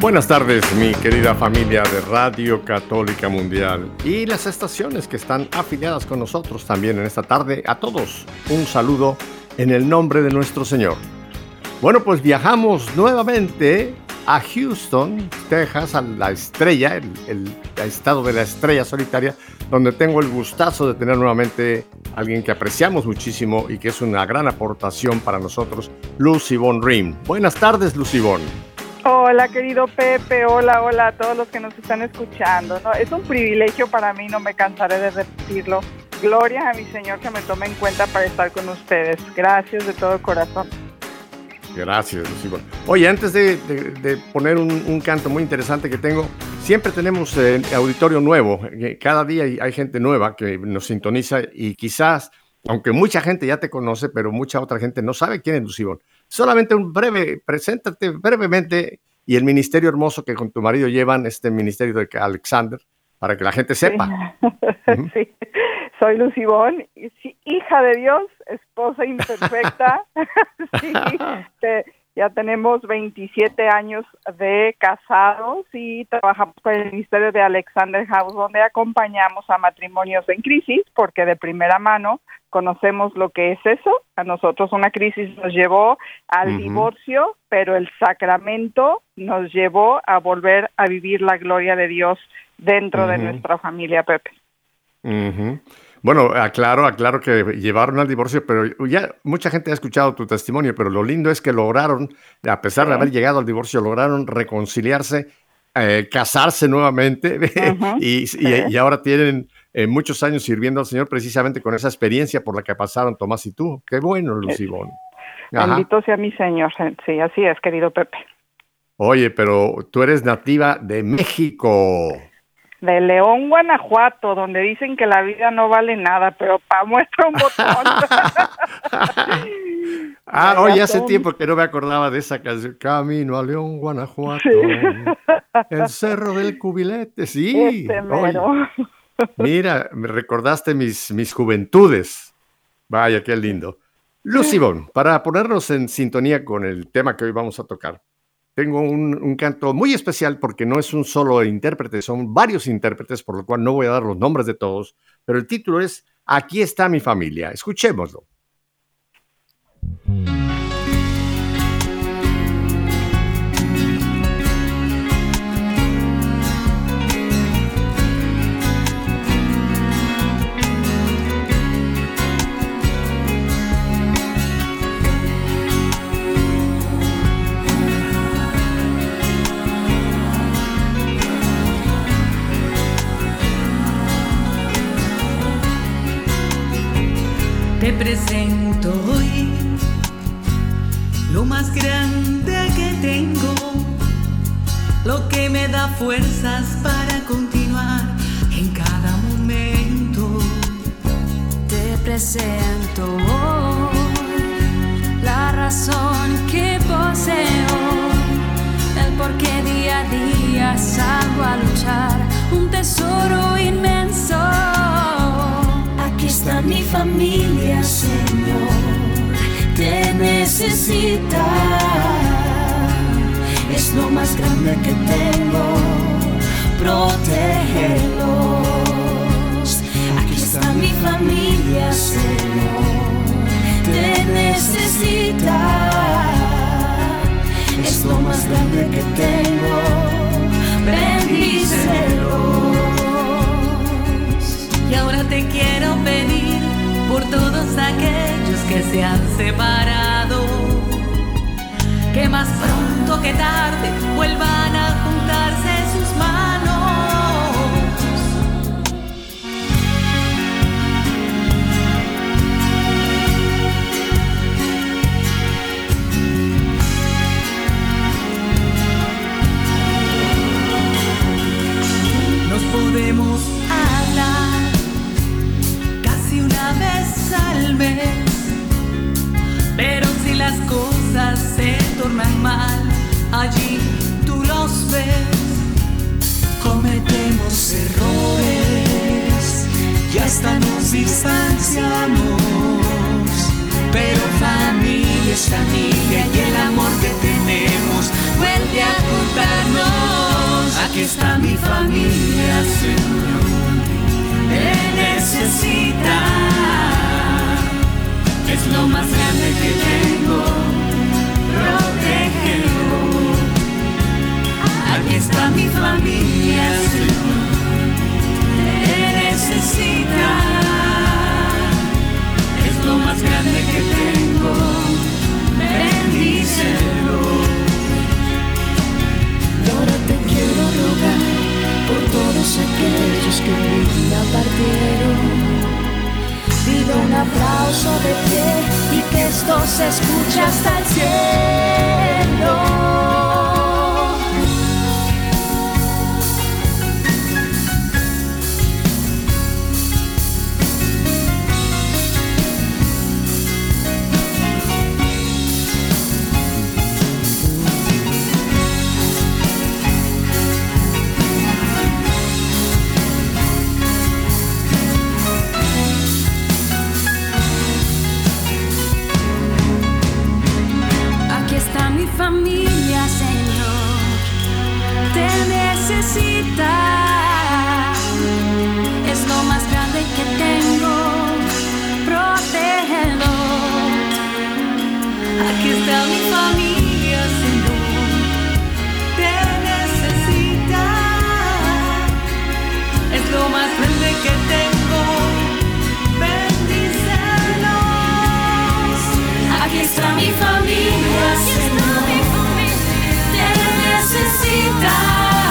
Buenas tardes, mi querida familia de Radio Católica Mundial y las estaciones que están afiliadas con nosotros también en esta tarde. A todos, un saludo en el nombre de nuestro Señor. Bueno, pues viajamos nuevamente a Houston, Texas, a la estrella, el, estado de la estrella solitaria, donde tengo el gustazo de tener nuevamente a alguien que apreciamos muchísimo y que es una gran aportación para nosotros, Lucy Von Rim. Buenas tardes, Lucy Von. Hola, querido Pepe, hola, hola a todos los que nos están escuchando. ¿no? Es un privilegio para mí, no me cansaré de repetirlo. Gloria a mi Señor que me tome en cuenta para estar con ustedes. Gracias de todo corazón. Gracias, Von. Oye, antes de, de- de poner un, un canto muy interesante que tengo, siempre tenemos eh, auditorio nuevo. Eh, Cada día hay, hay gente nueva que nos sintoniza y quizás, aunque mucha gente ya te conoce, pero mucha otra gente no sabe quién es Lucy Von. Solamente un breve, preséntate brevemente y el ministerio hermoso que con tu marido llevan, este ministerio de Alexander, para que la gente sepa. Ujú. Sí. Soy Lucibón, sí, hija de Dios, esposa imperfecta. Sí, ya tenemos 27 años de casados y trabajamos con el Ministerio de Alexander House, donde acompañamos a matrimonios en crisis, porque de primera mano conocemos lo que es eso. A nosotros una crisis nos llevó al divorcio, pero el sacramento nos llevó a volver a vivir la gloria de Dios dentro de nuestra familia, Pepe. Ujú. Bueno, aclaro, aclaro que llevaron al divorcio, pero ya mucha gente ha escuchado tu testimonio, pero lo lindo es que lograron, a pesar de haber llegado al divorcio, lograron reconciliarse, eh, casarse nuevamente y, y- sí. y ahora tienen eh, muchos años sirviendo al Señor precisamente con esa experiencia por la que pasaron Tomás y tú. Qué bueno, Lucibón. Ajá. Bendito sea mi Señor. Sí, así es, querido Pepe. Oye, pero tú eres nativa de México. De León, Guanajuato, donde dicen que la vida no vale nada, pero pa' muestra un botón. Ah, oye, hace tiempo que no me acordaba de esa canción. Camino a León, Guanajuato. El cerro del cubilete, sí. Este mero. mira, me recordaste mis, mis juventudes. Vaya, qué lindo. Lucibón, para ponernos en sintonía con el tema que hoy vamos a tocar, tengo un, un canto muy especial porque no es un solo intérprete, son varios intérpretes, por lo cual no voy a dar los nombres de todos, pero el título es Aquí está mi familia. Escuchémoslo. Da fuerzas para continuar en cada momento. Te presento hoy la razón que poseo, el por qué día a día salgo a luchar, un tesoro inmenso. Aquí está mi familia, Señor, te necesita. Es lo más grande que tengo, protégelos. Aquí está mi familia, Señor, te necesita. Es lo más grande que tengo, bendícelos. Y ahora te quiero pedir por todos aquellos que se han separado, que más pronto que tarde vuelvan a juntarse y el amor que tenemos vuelve a juntarnos. Aquí está mi familia, Señor, te necesita. Es lo más grande que tengo, protégelo. Aquí está mi familia, Señor, te necesita. Es lo más grande que tengo, bendícelo. Y ahora te quiero rogar por todos aquellos que mi día partieron. Pido un aplauso de pie y que esto se escuche hasta el cielo. Mi familia, Señor, te necesita.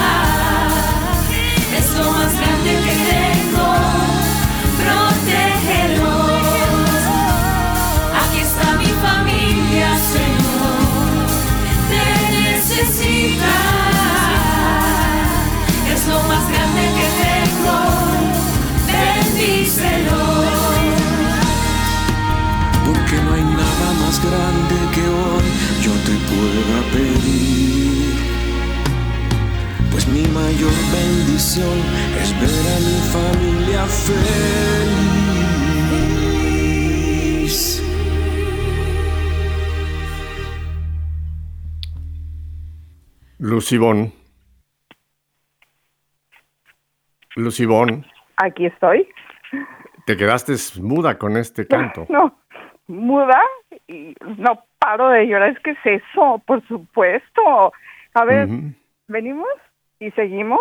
Pueda pedir. Pues mi mayor bendición es ver a mi familia feliz. Lucibón. Lucibón, Aquí estoy. te quedaste muda con este canto. No, muda y no paro de llorar. Es que es eso, por supuesto. A ver, venimos y seguimos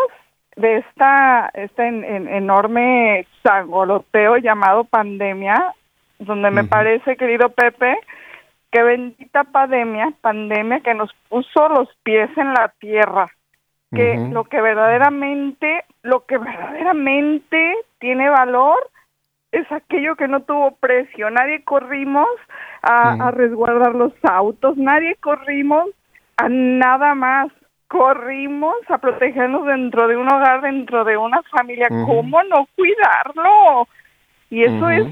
de esta, este en- en- enorme sangoloteo llamado pandemia, donde me parece, querido Pepe, que bendita pandemia, pandemia que nos puso los pies en la tierra, que lo que verdaderamente, lo que verdaderamente tiene valor es aquello que no tuvo precio. Nadie corrimos a, a resguardar los autos, nadie corrimos a nada más. Corrimos a protegernos dentro de un hogar, dentro de una familia. ¿Cómo no cuidarlo? Y eso es,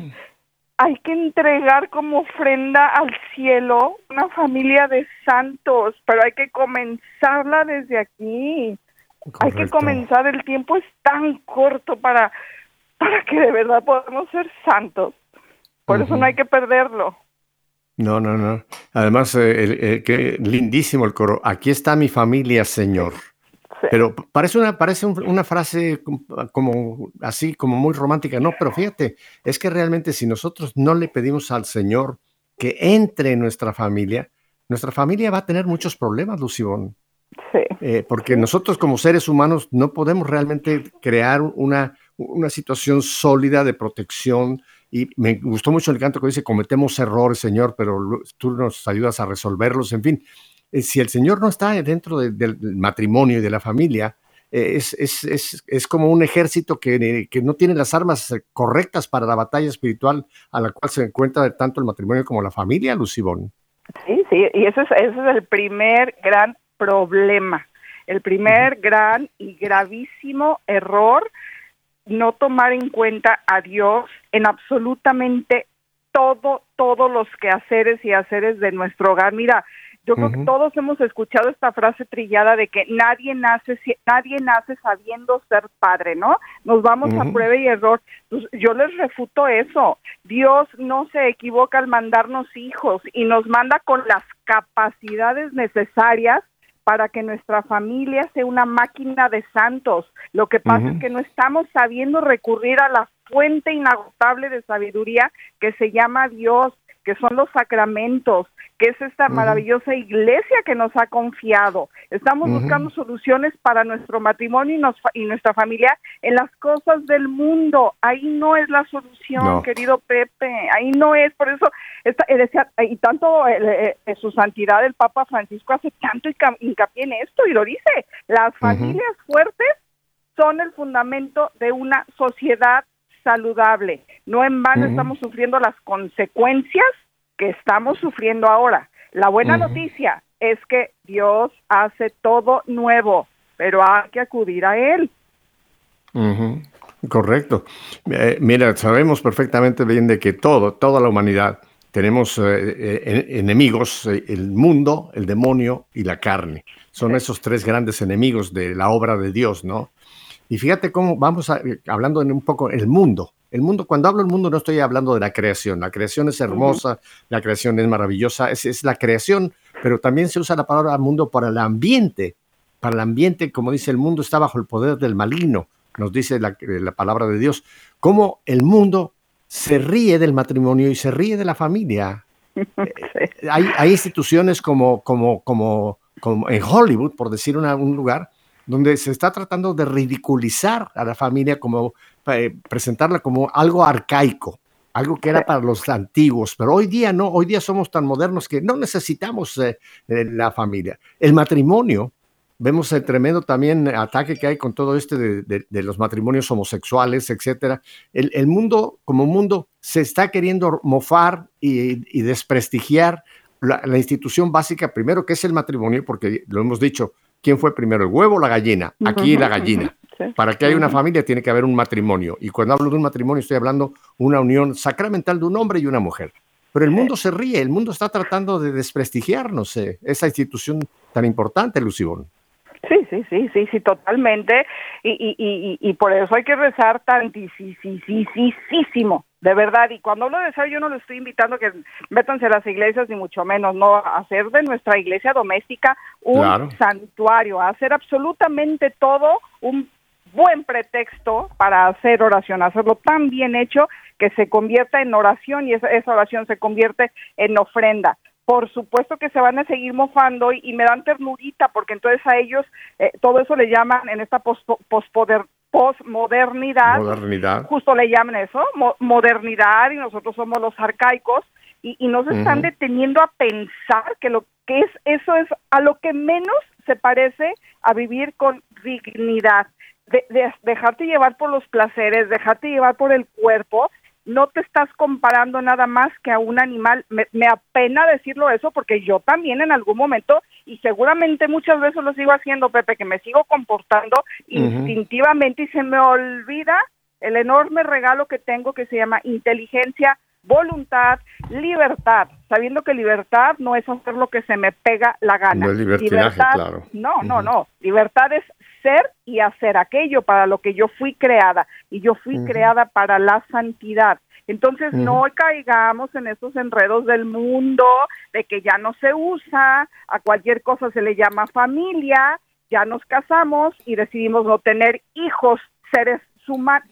hay que entregar como ofrenda al cielo una familia de santos, pero hay que comenzarla desde aquí. Hay que comenzar, el tiempo es tan corto para, para que de verdad podamos ser santos. Por eso no hay que perderlo. No, no, no. Además, eh, el- el- que lindísimo el coro. Aquí está mi familia, Señor. Sí. Pero parece una, parece un- una frase com- como así, como muy romántica. No, pero fíjate, es que realmente si nosotros no le pedimos al Señor que entre en nuestra familia, nuestra familia va a tener muchos problemas, Lucibón. Sí. Eh, porque nosotros como seres humanos no podemos realmente crear una, una situación sólida de protección. Y me gustó mucho el canto que dice, cometemos errores, Señor, pero tú nos ayudas a resolverlos. En fin, eh, si el Señor no está dentro de- del matrimonio y de la familia, eh, es, es- es- es como un ejército que, que no tiene las armas eh, correctas para la batalla espiritual a la cual se encuentra tanto el matrimonio como la familia, Lucibón. Sí, sí, y ese es, ese es el primer gran problema, el primer gran y gravísimo error, no tomar en cuenta a Dios en absolutamente todo, todos los quehaceres y haceres de nuestro hogar. Mira, Yo creo que todos hemos escuchado esta frase trillada de que nadie nace nadie nace sabiendo ser padre, ¿no? Nos vamos a prueba y error. Pues yo les refuto eso. Dios no se equivoca al mandarnos hijos y nos manda con las capacidades necesarias para que nuestra familia sea una máquina de santos. Lo que pasa es que no estamos sabiendo recurrir a la fuente inagotable de sabiduría que se llama Dios, que son los sacramentos, que es esta maravillosa iglesia que nos ha confiado. Estamos buscando soluciones para nuestro matrimonio y, nuestra familia en las cosas del mundo. Ahí no es la solución, querido Pepe. Ahí no es. Por eso, esta, eh, y tanto eh, eh, su santidad el Papa Francisco hace tanto hincapié en esto y lo dice. Las familias fuertes son el fundamento de una sociedad saludable. No en vano estamos sufriendo las consecuencias que estamos sufriendo ahora. La buena noticia es que Dios hace todo nuevo, pero hay que acudir a Él. Correcto. Eh, mira, sabemos perfectamente bien de que todo, toda la humanidad, tenemos eh, eh, enemigos, el mundo, el demonio y la carne. Son esos tres grandes enemigos de la obra de Dios, ¿no? Y fíjate cómo vamos hablando en un poco el mundo. El mundo, cuando hablo del mundo, no estoy hablando de la creación. La creación es hermosa, la creación es maravillosa, es, es, la creación, pero también se usa la palabra mundo para el ambiente. Para el ambiente, como dice el mundo, está bajo el poder del maligno, nos dice la, la palabra de Dios. Cómo el mundo se ríe del matrimonio y se ríe de la familia. hay, hay, instituciones como, como, como, como en Hollywood, por decir un lugar, donde se está tratando de ridiculizar a la familia como eh, presentarla como algo arcaico, algo que era para los antiguos, pero hoy día no, hoy día somos tan modernos que no necesitamos eh, la familia. El matrimonio, vemos el tremendo también ataque que hay con todo este de, los matrimonios homosexuales, etcétera. El, mundo, como mundo, se está queriendo mofar y, desprestigiar la, la, institución básica, primero que es el matrimonio, porque lo hemos dicho, ¿quién fue primero, el huevo o la gallina? Aquí la gallina. Para que haya una familia tiene que haber un matrimonio. Y cuando hablo de un matrimonio estoy hablando una unión sacramental de un hombre y una mujer. Pero el mundo se ríe, el mundo está tratando de desprestigiarnos, esa institución tan importante, Lucibón. Sí, sí, sí, sí, sí, totalmente. Y, y, y, y por eso hay que rezar tantísimo, de verdad. Y cuando hablo de yo no lo estoy invitando a que métanse a las iglesias, ni mucho menos, no, a hacer de nuestra iglesia doméstica un santuario, a hacer absolutamente todo un buen pretexto para hacer oración, hacerlo tan bien hecho que se convierta en oración y esa, oración se convierte en ofrenda por supuesto que se van a seguir mofando y, me dan ternurita porque entonces a ellos eh, todo eso le llaman en esta posmodernidad, modernidad. justo le llaman eso, modernidad y nosotros somos los arcaicos y, y no se están deteniendo a pensar que lo que es eso es a lo que menos se parece a vivir con dignidad de, dejarte llevar por los placeres, dejarte llevar por el cuerpo, no te estás comparando nada más que a un animal. Me, apena decirlo eso porque yo también en algún momento, y seguramente muchas veces lo sigo haciendo, Pepe, que me sigo comportando instintivamente y se me olvida el enorme regalo que tengo que se llama inteligencia, voluntad, libertad, sabiendo que libertad no es hacer lo que se me pega la gana. No libertad, claro. No, no, no. Libertad es ser y hacer aquello para lo que yo fui creada y yo fui creada para la santidad. Entonces no caigamos en esos enredos del mundo de que ya no se usa, a cualquier cosa se le llama familia, ya nos casamos y decidimos no tener hijos, seres,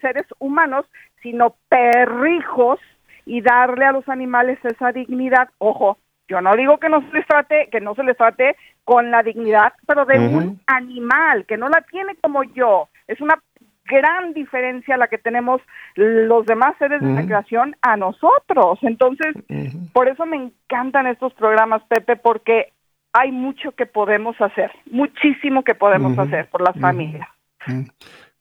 seres humanos, sino perrijos y darle a los animales esa dignidad. Ojo, yo no digo que no se les trate, que no se les trate con la dignidad, pero de un animal que no la tiene como yo. Es una gran diferencia la que tenemos los demás seres de la creación a nosotros. Entonces, por eso me encantan estos programas, Pepe, porque hay mucho que podemos hacer, muchísimo que podemos hacer por las familias.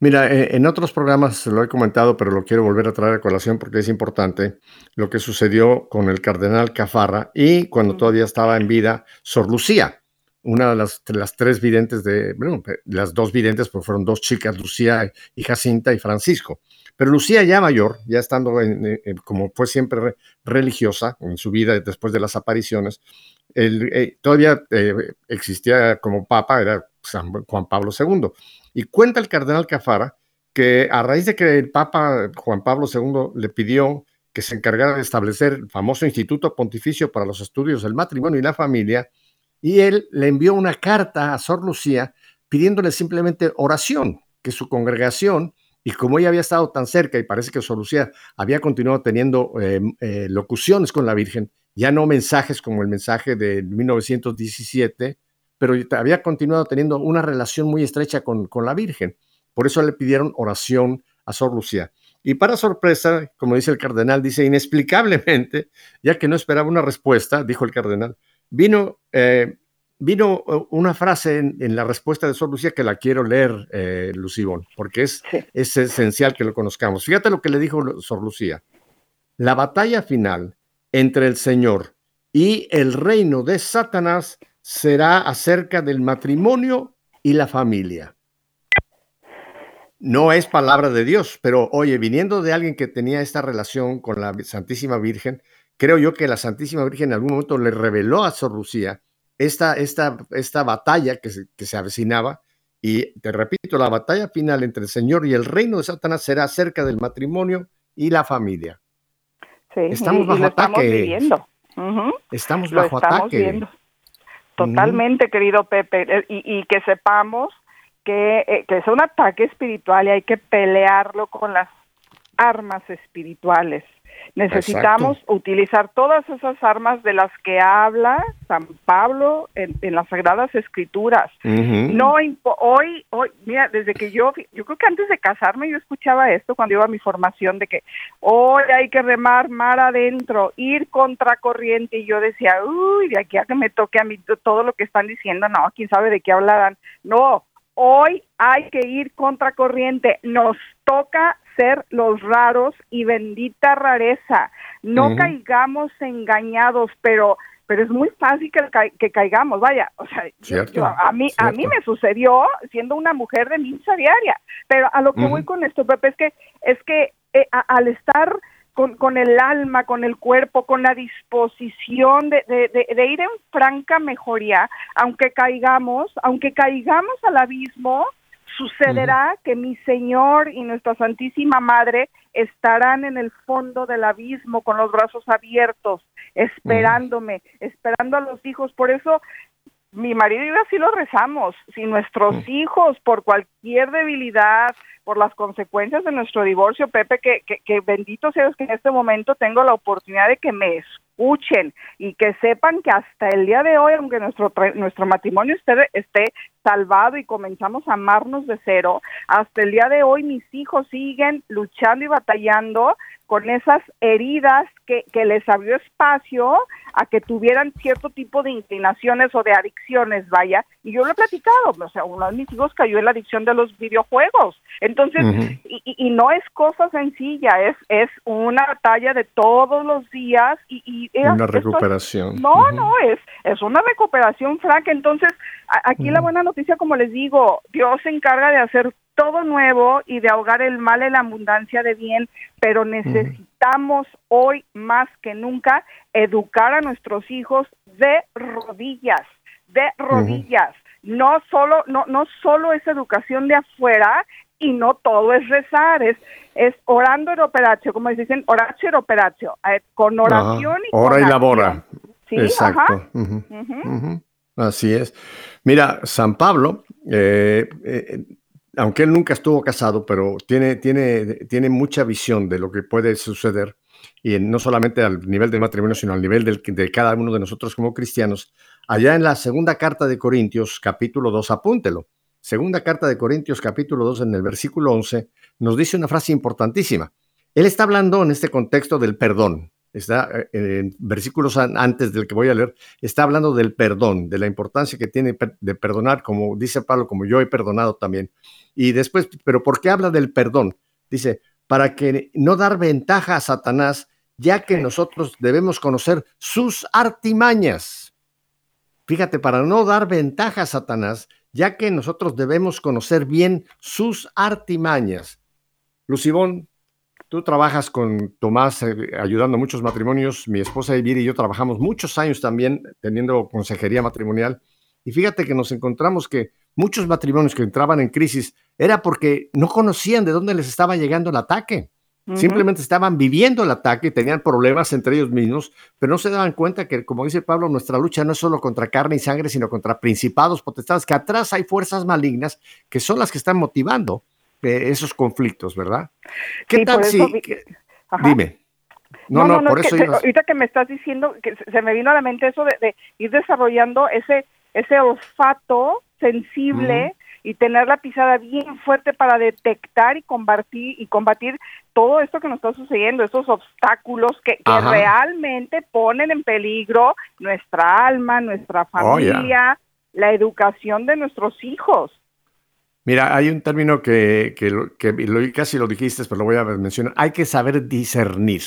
Mira, eh, en otros programas lo he comentado, pero lo quiero volver a traer a colación porque es importante lo que sucedió con el cardenal Cafarra y cuando todavía estaba en vida Sor Lucía, una de las, las tres videntes de, bueno, las dos videntes, pues fueron dos chicas, Lucía y Jacinta y Francisco. Pero Lucía ya mayor, ya estando como fue siempre religiosa en su vida después de las apariciones, el, eh, todavía eh, existía como papa, era Juan Pablo II. Y cuenta el cardenal Cafara que a raíz de que el papa Juan Pablo II le pidió que se encargara de establecer el famoso Instituto Pontificio para los Estudios del Matrimonio y la Familia, y él le envió una carta a Sor Lucía pidiéndole simplemente oración, que su congregación, y como ella había estado tan cerca y parece que Sor Lucía había continuado teniendo eh, locuciones con la Virgen, ya no mensajes como el mensaje de 1917, pero había continuado teniendo una relación muy estrecha con, con la Virgen. Por eso le pidieron oración a Sor Lucía. Y para sorpresa, como dice el cardenal, dice inexplicablemente, ya que no esperaba una respuesta, dijo el cardenal, vino, eh, vino eh, una frase en, la respuesta de Sor Lucía que la quiero leer, eh, Lucibón, porque es, es esencial que lo conozcamos. Fíjate lo que le dijo Sor Lucía. La batalla final entre el Señor y el reino de Satanás será acerca del matrimonio y la familia. No es palabra de Dios, pero oye, viniendo de alguien que tenía esta relación con la Santísima Virgen, creo yo que la Santísima Virgen en algún momento le reveló a Sor Lucía esta, esta, esta batalla que se, que se avecinaba. Y te repito, la batalla final entre el Señor y el reino de Satanás será acerca del matrimonio y la familia. Sí, estamos bajo ataque. Estamos bajo ataque. Totalmente, querido Pepe, eh, y, y, que sepamos que, eh, que es un ataque espiritual y hay que pelearlo con las armas espirituales. Necesitamos utilizar todas esas armas de las que habla San Pablo en, las Sagradas Escrituras. No hoy, hoy, mira, desde que yo, yo creo que antes de casarme yo escuchaba esto cuando iba a mi formación de que hoy hay que remar mar adentro, ir contra corriente y yo decía, uy, de aquí a que me toque a mí todo lo que están diciendo, no, quién sabe de qué hablarán. No, hoy hay que ir contra corriente. Nos toca ser los raros y bendita rareza. No caigamos engañados, pero pero es muy fácil que, caigamos, vaya, o sea, a mí a mí me sucedió siendo una mujer de misa diaria, pero a lo que voy con esto, Pepe, es que es que eh, al estar con, con, el alma, con el cuerpo, con la disposición de, de, ir en franca mejoría, aunque caigamos, aunque caigamos al abismo, sucederá que mi Señor y nuestra Santísima Madre estarán en el fondo del abismo con los brazos abiertos, esperándome, esperando a los hijos. Por eso mi marido y yo así lo rezamos. Si nuestros hijos, por cualquier debilidad, por las consecuencias de nuestro divorcio, Pepe, que, que, que bendito seas que en este momento tengo la oportunidad de que me escuchen y que sepan que hasta el día de hoy, aunque nuestro, nuestro matrimonio esté, esté salvado y comenzamos a amarnos de cero, hasta el día de hoy mis hijos siguen luchando y batallando con esas heridas que, que les abrió espacio a que tuvieran cierto tipo de inclinaciones o de adicciones, vaya, y yo lo he platicado, o sea, uno de mis hijos cayó en la adicción de los videojuegos, entonces, y, y, no es cosa sencilla, es, es una batalla de todos los días y... y una recuperación. no, no, es, es una recuperación franca, entonces, aquí la buena noticia, como les digo, Dios se encarga de hacer todo nuevo y de ahogar el mal en la abundancia de bien, pero necesitamos hoy más que nunca educar a nuestros hijos de rodillas, de rodillas. No solo no no solo es educación de afuera y no todo es rezar, es es orando en operatio, como dicen, oratio en operatio, eh, con oración y Ora y labora. Sí, Exacto. Así es. Mira, San Pablo eh, eh aunque él nunca estuvo casado, pero tiene, tiene, tiene mucha visión de lo que puede suceder, y no solamente al nivel del matrimonio, sino al nivel del, de cada uno de nosotros como cristianos. Allá en la segunda carta de Corintios, capítulo 2, apúntelo. Segunda carta de Corintios, capítulo 2, en el versículo 11, nos dice una frase importantísima. Él está hablando en este contexto del perdón está eh, en versículos antes del que voy a leer, está hablando del perdón, de la importancia que tiene de perdonar, como dice Pablo, como yo he perdonado también. Y después, pero ¿por qué habla del perdón? Dice, para que no dar ventaja a Satanás, ya que nosotros debemos conocer sus artimañas. Fíjate, para no dar ventaja a Satanás, ya que nosotros debemos conocer bien sus artimañas. Lucibón, tú trabajas con Tomás eh, ayudando a muchos matrimonios. Mi esposa Elvira y yo trabajamos muchos años también teniendo consejería matrimonial. Y fíjate que nos encontramos que muchos matrimonios que entraban en crisis era porque no conocían de dónde les estaba llegando el ataque. Simplemente estaban viviendo el ataque, tenían problemas entre ellos mismos, pero no se daban cuenta que, como dice Pablo, nuestra lucha no es solo contra carne y sangre, sino contra principados, potestades, que atrás hay fuerzas malignas que son las que están motivando eh, esos conflictos, ¿verdad? ¿Qué tal si... dime. No, no, por eso ahorita que me estás diciendo, que se me vino a la mente eso de, ir desarrollando ese, ese olfato sensible y tener la pisada bien fuerte para detectar y combatir y combatir todo esto que nos está sucediendo, esos obstáculos que, realmente ponen en peligro nuestra alma, nuestra oh, familia, la educación de nuestros hijos. Mira, hay un término que, que, casi lo dijiste, pero lo voy a mencionar. Hay que saber discernir.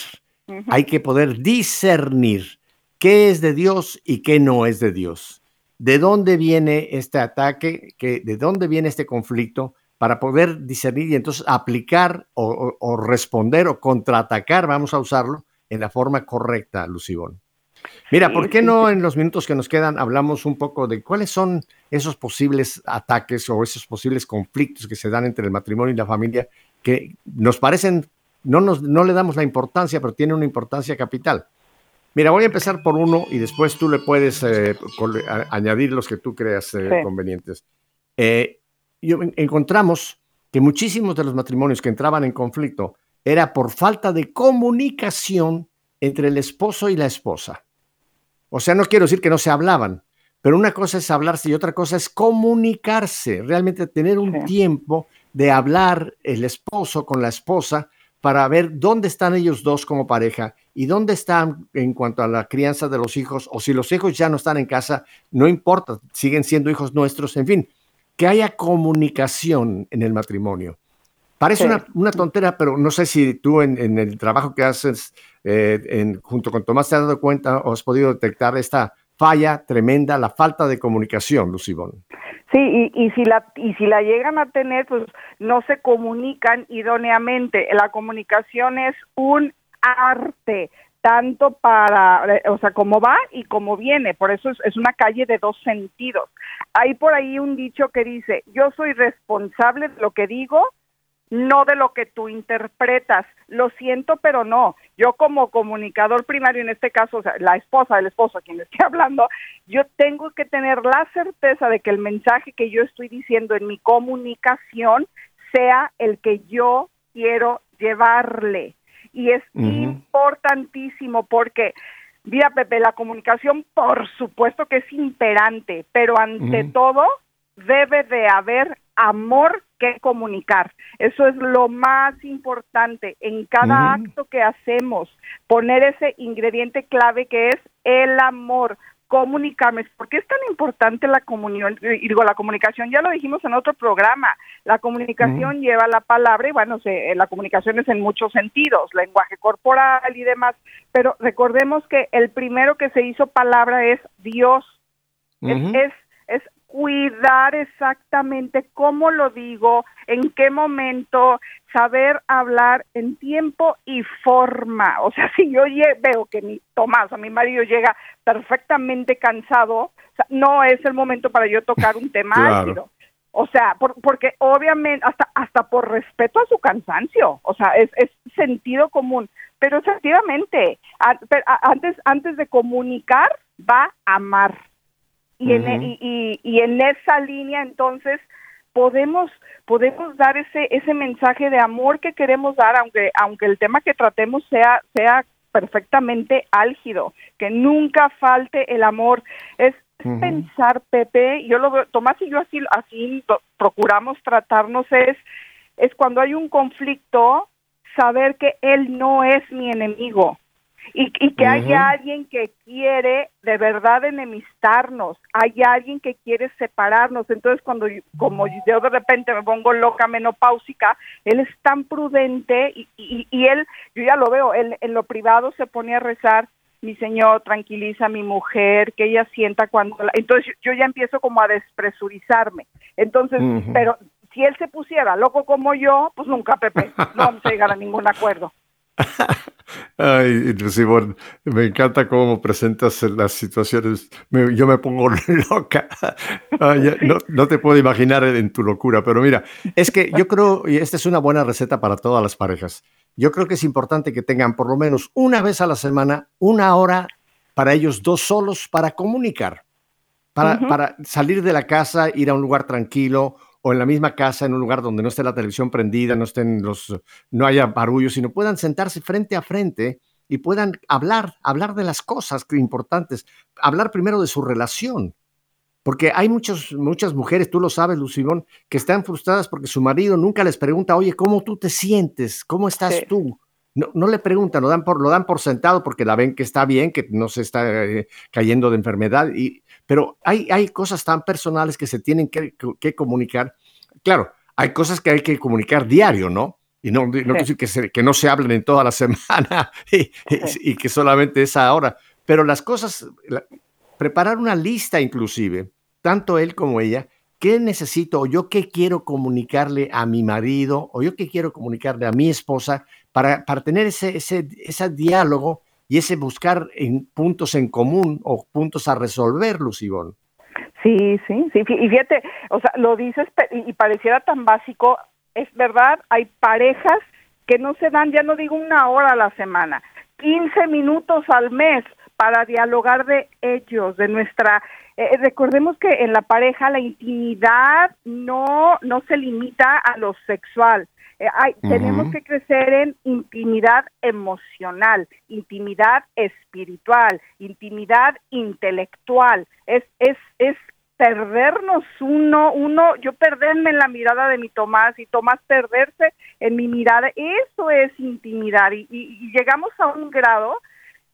Hay que poder discernir qué es de Dios y qué no es de Dios de dónde viene este ataque, que, de dónde viene este conflicto, para poder discernir y entonces aplicar o, responder o contraatacar, vamos a usarlo, en la forma correcta, Lucibón. Mira, ¿por qué no en los minutos que nos quedan hablamos un poco de cuáles son esos posibles ataques o esos posibles conflictos que se dan entre el matrimonio y la familia que nos parecen, no, nos, no le damos la importancia, pero tienen una importancia capital? Mira, voy a empezar por uno y después tú le puedes eh, añadir los que tú creas eh, convenientes. Eh, encontramos que muchísimos de los matrimonios que entraban en conflicto era por falta de comunicación entre el esposo y la esposa. O sea, no quiero decir que no se hablaban, pero una cosa es hablarse y otra cosa es comunicarse, realmente tener un tiempo de hablar el esposo con la esposa para ver dónde están ellos dos como pareja y dónde están en cuanto a la crianza de los hijos, o si los hijos ya no están en casa, no importa, siguen siendo hijos nuestros, en fin, que haya comunicación en el matrimonio. Parece una, tontera, pero no sé si tú en, el trabajo que haces eh, junto con Tomás te has dado cuenta o has podido detectar esta falla tremenda, la falta de comunicación, Lucibón. Sí, y, y, si la, y si la llegan a tener, pues no se comunican idóneamente. La comunicación es un arte, tanto para, o sea, cómo va y cómo viene. Por eso es, una calle de dos sentidos. Hay por ahí un dicho que dice, yo soy responsable de lo que digo, no de lo que tú interpretas. Lo siento, pero no. Yo como comunicador primario, en este caso, o sea, la esposa del esposo a quien estoy hablando, yo tengo que tener la certeza de que el mensaje que yo estoy diciendo en mi comunicación sea el que yo quiero llevarle y es importantísimo porque, mira Pepe, la comunicación por supuesto que es imperante, pero ante todo debe de haber amor que comunicar. Eso es lo más importante en cada acto que hacemos, poner ese ingrediente clave que es el amor comunicarme. ¿Por qué es tan importante la comunión? Digo, la comunicación, ya lo dijimos en otro programa, la comunicación lleva la palabra y bueno, se, la comunicación es en muchos sentidos, lenguaje corporal y demás, pero recordemos que el primero que se hizo palabra es Dios. es, es cuidar exactamente cómo lo digo, en qué momento, saber hablar en tiempo y forma. O sea, si yo veo que mi Tomás o mi marido llega perfectamente cansado, no es el momento para yo tocar un tema ácido. O sea, porque obviamente, hasta, hasta por respeto a su cansancio, o sea, es, es sentido común. Pero efectivamente, antes, antes de comunicar, va a amar y, en, e, y, y, en esa línea entonces podemos podemos dar ese ese mensaje de amor que queremos dar aunque aunque el tema que tratemos sea sea perfectamente álgido que nunca falte el amor. Es pensar Pepe yo lo veo Tomás y yo así así procuramos tratarnos es es cuando hay un conflicto saber que él no es mi enemigo y, que hay alguien que quiere de verdad enemistarnos, hay alguien que quiere separarnos. Entonces, cuando como yo de repente me pongo loca, menopáusica, él es tan prudente y, y, él, yo ya lo veo, él en lo privado se pone a rezar mi señor tranquiliza a mi mujer, que ella sienta cuando... Entonces yo ya empiezo como a despresurizarme. Entonces, pero si él se pusiera loco como yo, pues nunca, Pepe, no vamos a llegar a ningún acuerdo. Ay, Simón, me encanta cómo presentas las situaciones. yo me pongo loca. no, no, te puedo imaginar en tu locura, pero mira, es que yo creo, y esta es una buena receta para todas las parejas. Yo creo que es importante que tengan por lo menos una vez a la semana una hora para ellos dos solos para comunicar, para, para salir de la casa, ir a un lugar tranquilo o en la misma casa, en un lugar donde no esté la televisión prendida, no estén los, no haya barullo, sino puedan sentarse frente a frente y puedan hablar, hablar de las cosas importantes, hablar primero de su relación. Porque hay muchos, muchas mujeres, tú lo sabes, Lucibón, que están frustradas porque su marido nunca les pregunta, oye, ¿cómo tú te sientes? ¿Cómo estás tú? No, no, le preguntan, lo dan, por, lo dan por sentado porque la ven que está bien, que no se está eh, cayendo de enfermedad y, pero hay, hay cosas tan personales que se tienen que, comunicar. Claro, hay cosas que hay que comunicar diario, ¿no? Y no, no quiero decir que, que, no se hablen en toda la semana y, que solamente es ahora, pero las cosas, preparar una lista inclusive, tanto él como ella, ¿qué necesito o yo qué quiero comunicarle a mi marido o yo qué quiero comunicarle a mi esposa para, para tener ese, ese, ese diálogo y ese buscar en puntos en común o puntos a resolver, Lucibón. Sí, sí, sí. Y fíjate, o sea, lo dices y pareciera tan básico. Es verdad, hay parejas que no se dan, ya no digo una hora a la semana, 15 minutos al mes para dialogar de ellos, de nuestra eh, recordemos que en la pareja la intimidad no no se limita a lo sexual. Eh, tenemos que crecer en intimidad emocional, intimidad espiritual, intimidad intelectual. Es, es, es perdernos uno, uno, yo perderme en la mirada de mi Tomás y Tomás perderse en mi mirada, eso es intimidad y, y, llegamos a un grado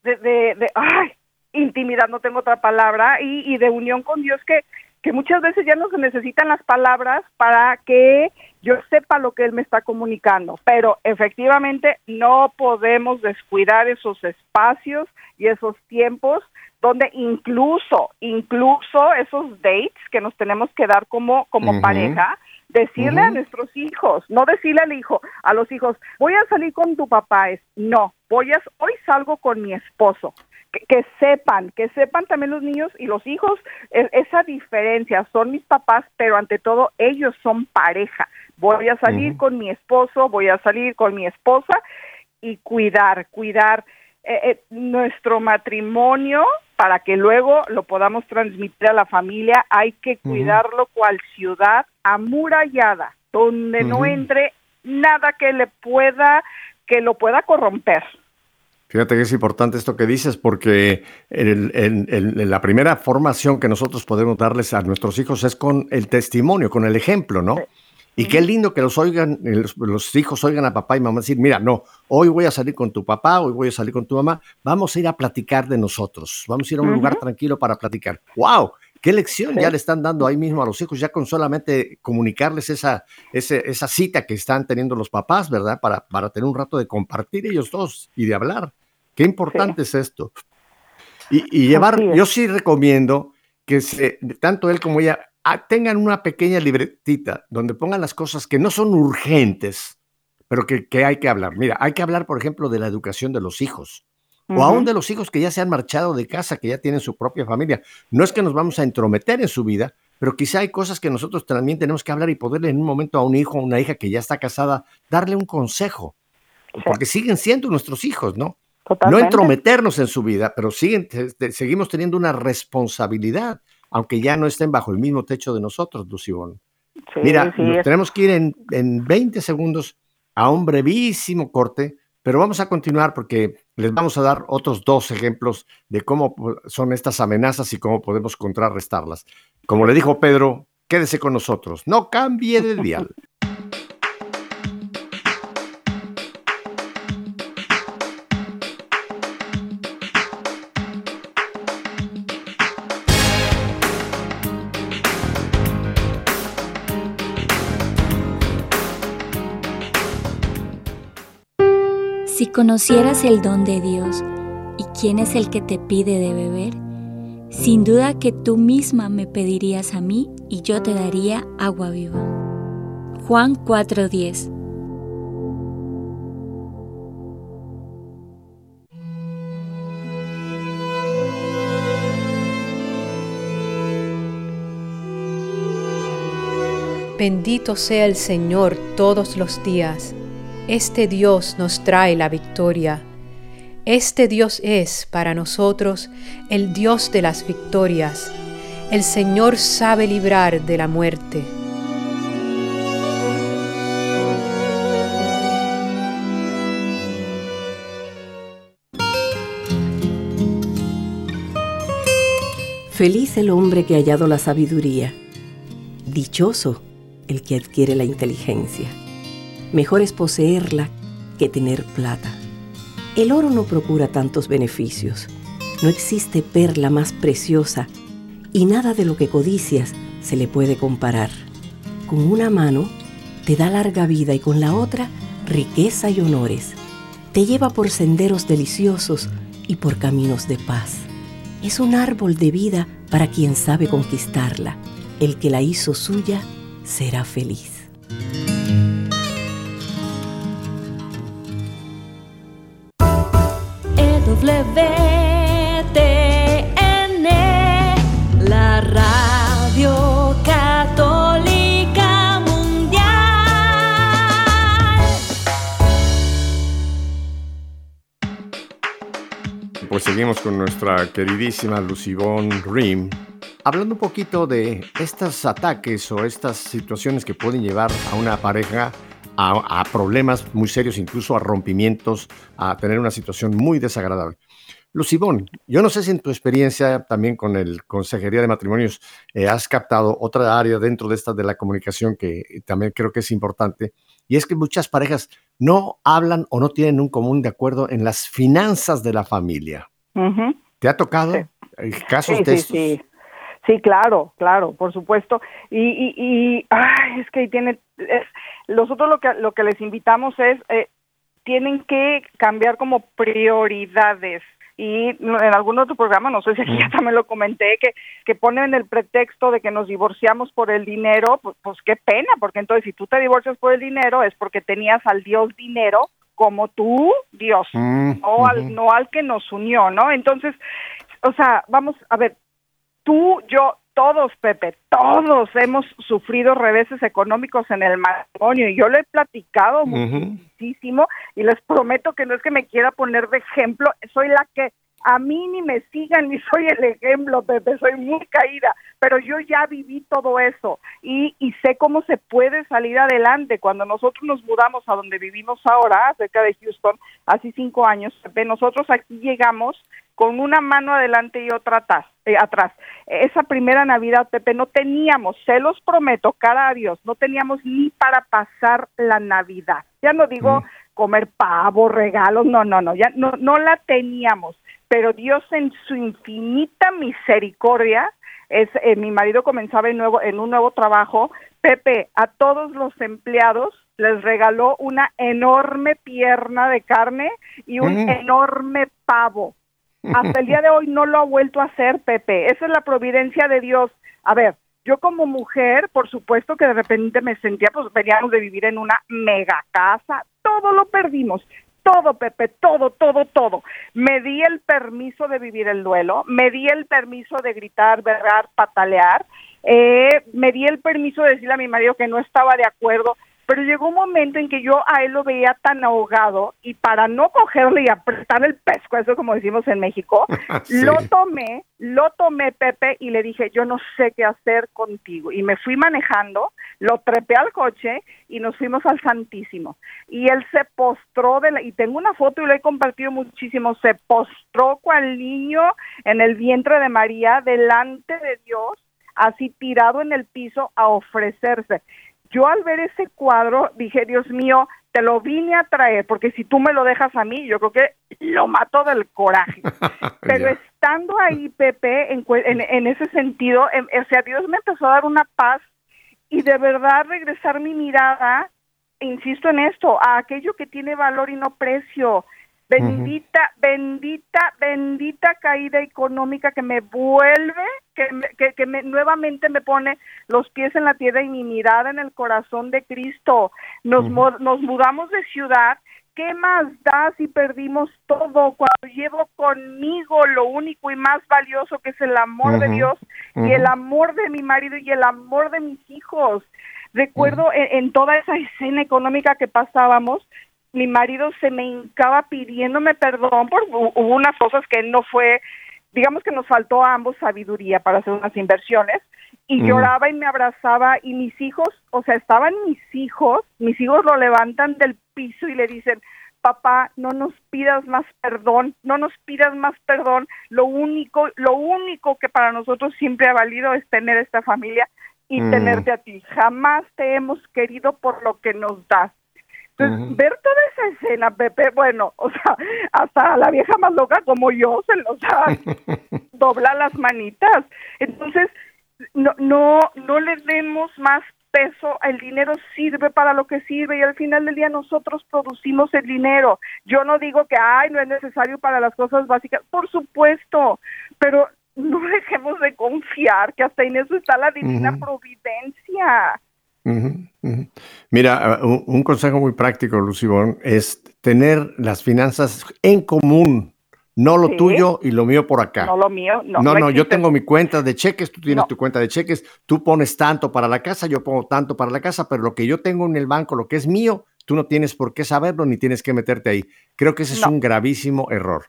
de, de, de, ay, intimidad, no tengo otra palabra, y, y de unión con Dios que, que muchas veces ya no se necesitan las palabras para que yo sepa lo que él me está comunicando, pero efectivamente no podemos descuidar esos espacios y esos tiempos donde incluso, incluso esos dates que nos tenemos que dar como, como pareja, decirle a nuestros hijos, no decirle al hijo, a los hijos, voy a salir con tu papá, es no, voy a, hoy salgo con mi esposo que, sepan, que sepan también los niños y los hijos e, esa diferencia. Son mis papás, pero ante todo ellos son pareja. Voy a salir con mi esposo, voy a salir con mi esposa y cuidar, cuidar eh, eh, nuestro matrimonio para que luego lo podamos transmitir a la familia. Hay que cuidarlo cual ciudad amurallada, donde no entre nada que le pueda que lo pueda corromper. Fíjate que es importante esto que dices, porque la primera formación que nosotros podemos darles a nuestros hijos es con el testimonio, con el ejemplo, ¿no? Y qué lindo que los oigan, los, hijos oigan a papá y mamá decir, mira, no, hoy voy a salir con tu papá, hoy voy a salir con tu mamá, vamos a ir a platicar de nosotros, vamos a ir a un lugar tranquilo para platicar. ¡Wow! ¿Qué lección ya le están dando ahí mismo a los hijos, ya con solamente comunicarles esa, esa cita que están teniendo los papás, ¿verdad? Para, para tener un rato de compartir ellos dos y de hablar. Qué importante es esto. Y, llevar, yo sí recomiendo que se, tanto él como ella ah, tengan una pequeña libretita donde pongan las cosas que no son urgentes, pero que, hay que hablar. Mira, hay que hablar, por ejemplo, de la educación de los hijos. O aún de los hijos que ya se han marchado de casa, que ya tienen su propia familia. No es que nos vamos a entrometer en su vida, pero quizá hay cosas que nosotros también tenemos que hablar y poderle en un momento a un hijo o una hija que ya está casada, darle un consejo. Porque siguen siendo nuestros hijos, ¿no? No entrometernos en su vida, pero siguen, seguimos teniendo una responsabilidad, aunque ya no estén bajo el mismo techo de nosotros, Lucibón. Mira, tenemos que ir en, en 20 segundos a un brevísimo corte, pero vamos a continuar porque les vamos a dar otros dos ejemplos de cómo son estas amenazas y cómo podemos contrarrestarlas. Como le dijo Pedro, quédese con nosotros, no cambie de dial. conocieras el don de Dios y quién es el que te pide de beber, sin duda que tú misma me pedirías a mí y yo te daría agua viva. Juan 4:10 Bendito sea el Señor todos los días. Este Dios nos trae la victoria. Este Dios es para nosotros el Dios de las victorias. El Señor sabe librar de la muerte. Feliz el hombre que ha hallado la sabiduría. Dichoso el que adquiere la inteligencia. Mejor es poseerla que tener plata. El oro no procura tantos beneficios. No existe perla más preciosa y nada de lo que codicias se le puede comparar. Con una mano te da larga vida y con la otra riqueza y honores. Te lleva por senderos deliciosos y por caminos de paz. Es un árbol de vida para quien sabe conquistarla. El que la hizo suya será feliz. Con nuestra queridísima Lucibón Rim, hablando un poquito de estos ataques o estas situaciones que pueden llevar a una pareja a, a problemas muy serios, incluso a rompimientos, a tener una situación muy desagradable. Lucibón, yo no sé si en tu experiencia también con el Consejería de Matrimonios eh, has captado otra área dentro de esta de la comunicación que también creo que es importante, y es que muchas parejas no hablan o no tienen un común de acuerdo en las finanzas de la familia. ¿Te ha tocado Sí. casos Sí, de sí, estos? sí. Sí, claro, claro, por supuesto. Y, y, y ay, es que tiene, es, nosotros lo que, lo que les invitamos es, eh, tienen que cambiar como prioridades. Y en algún otro programa, no sé si aquí ya también lo comenté, que, que ponen el pretexto de que nos divorciamos por el dinero, pues, pues qué pena, porque entonces si tú te divorcias por el dinero es porque tenías al Dios dinero como tú, Dios, Mm, no, al, no al que nos unió, ¿no? Entonces, o sea, vamos a ver, tú, yo, todos, Pepe, todos hemos sufrido reveses económicos en el matrimonio y yo lo he platicado muchísimo y les prometo que no es que me quiera poner de ejemplo, soy la que a mí ni me sigan ni soy el ejemplo, Pepe, soy muy caída, pero yo ya viví todo eso y, y sé cómo se puede salir adelante. Cuando nosotros nos mudamos a donde vivimos ahora, cerca de Houston, hace cinco años, Pepe, nosotros aquí llegamos con una mano adelante y otra atrás. eh, atrás. Esa primera Navidad, Pepe, no teníamos, se los prometo, cara a Dios, no teníamos ni para pasar la Navidad. Ya no digo comer pavo, regalos, no, no, no, ya no, no la teníamos. Pero Dios en su infinita misericordia, es, eh, mi marido comenzaba en, nuevo, en un nuevo trabajo, Pepe, a todos los empleados les regaló una enorme pierna de carne y un Mm. enorme pavo. Hasta el día de hoy no lo ha vuelto a hacer, Pepe. Esa es la providencia de Dios. A ver, yo como mujer, por supuesto que de repente me sentía, pues veníamos de vivir en una mega casa, todo lo perdimos. Todo, Pepe, todo, todo, todo. Me di el permiso de vivir el duelo, me di el permiso de gritar, berrar, patalear, eh, me di el permiso de decirle a mi marido que no estaba de acuerdo, pero llegó un momento en que yo a él lo veía tan ahogado y para no cogerle y apretar el pesco, eso como decimos en México, Sí. lo tomé, lo tomé Pepe y le dije, yo no sé qué hacer contigo. Y me fui manejando, lo trepé al coche y nos fuimos al Santísimo. Y él se postró, de la, y tengo una foto y lo he compartido muchísimo, se postró cual niño en el vientre de María delante de Dios, así tirado en el piso a ofrecerse. Yo al ver ese cuadro dije, Dios mío, te lo vine a traer, porque si tú me lo dejas a mí, yo creo que lo mato del coraje. Pero estando ahí, Pepe, en, en ese sentido, em- o sea, Dios me empezó a dar una paz y de verdad regresar mi mirada, insisto en esto, a aquello que tiene valor y no precio. Bendita, bendita, bendita caída económica que me vuelve, que, que, que me, nuevamente me pone los pies en la tierra y mi mirada en el corazón de Cristo. Nos, nos mudamos de ciudad. ¿Qué más da si perdimos todo cuando llevo conmigo lo único y más valioso que es el amor de Dios y el amor de mi marido y el amor de mis hijos? Recuerdo en, toda esa escena económica que pasábamos, mi marido se me hincaba pidiéndome perdón por hubo unas cosas que no fue, digamos que nos faltó a ambos sabiduría para hacer unas inversiones y lloraba y me abrazaba y mis hijos, o sea, estaban mis hijos, mis hijos lo levantan del piso y le dicen, papá, no nos pidas más perdón, no nos pidas más perdón, lo único, lo único que para nosotros siempre ha valido es tener esta familia y tenerte a ti, jamás te hemos querido por lo que nos das entonces, ver toda esa escena, Pepe, bueno, o sea, hasta la vieja más loca como yo, se o sea, dobla las manitas. Entonces, no, no, no le demos más peso, el dinero sirve para lo que sirve y al final del día nosotros producimos el dinero. Yo no digo que, ay, no es necesario para las cosas básicas, por supuesto, pero no dejemos de confiar que hasta en eso está la divina providencia. Mira, un, consejo muy práctico, Lucibón, es tener las finanzas en común, no lo tuyo y lo mío por acá. No lo mío, no. No, no, yo tengo mi cuenta de cheques, tú tienes tu cuenta de cheques, tú pones tanto para la casa, yo pongo tanto para la casa, pero lo que yo tengo en el banco, lo que es mío, tú no tienes por qué saberlo ni tienes que meterte ahí. Creo que ese es un gravísimo error.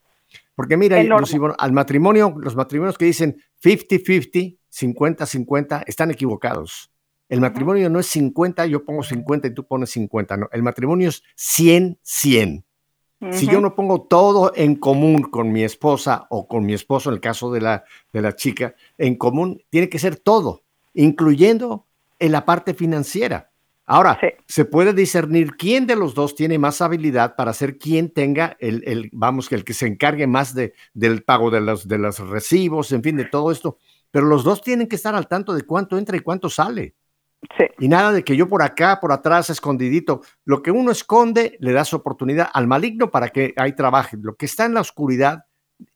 Porque mira, Lucibón, al matrimonio, los matrimonios que dicen 50-50, 50-50, están equivocados. El matrimonio no es 50, yo pongo 50 y tú pones 50, no. El matrimonio es 100, 100. Si yo no pongo todo en común con mi esposa o con mi esposo, en el caso de la, de la chica, en común, tiene que ser todo, incluyendo en la parte financiera. Ahora, se puede discernir quién de los dos tiene más habilidad para ser quien tenga el, el vamos, el que se encargue más de, del pago de los, de los recibos, en fin, de todo esto. Pero los dos tienen que estar al tanto de cuánto entra y cuánto sale. Y nada de que yo por acá, por atrás, escondidito. Lo que uno esconde le das oportunidad al maligno para que ahí trabaje. Lo que está en la oscuridad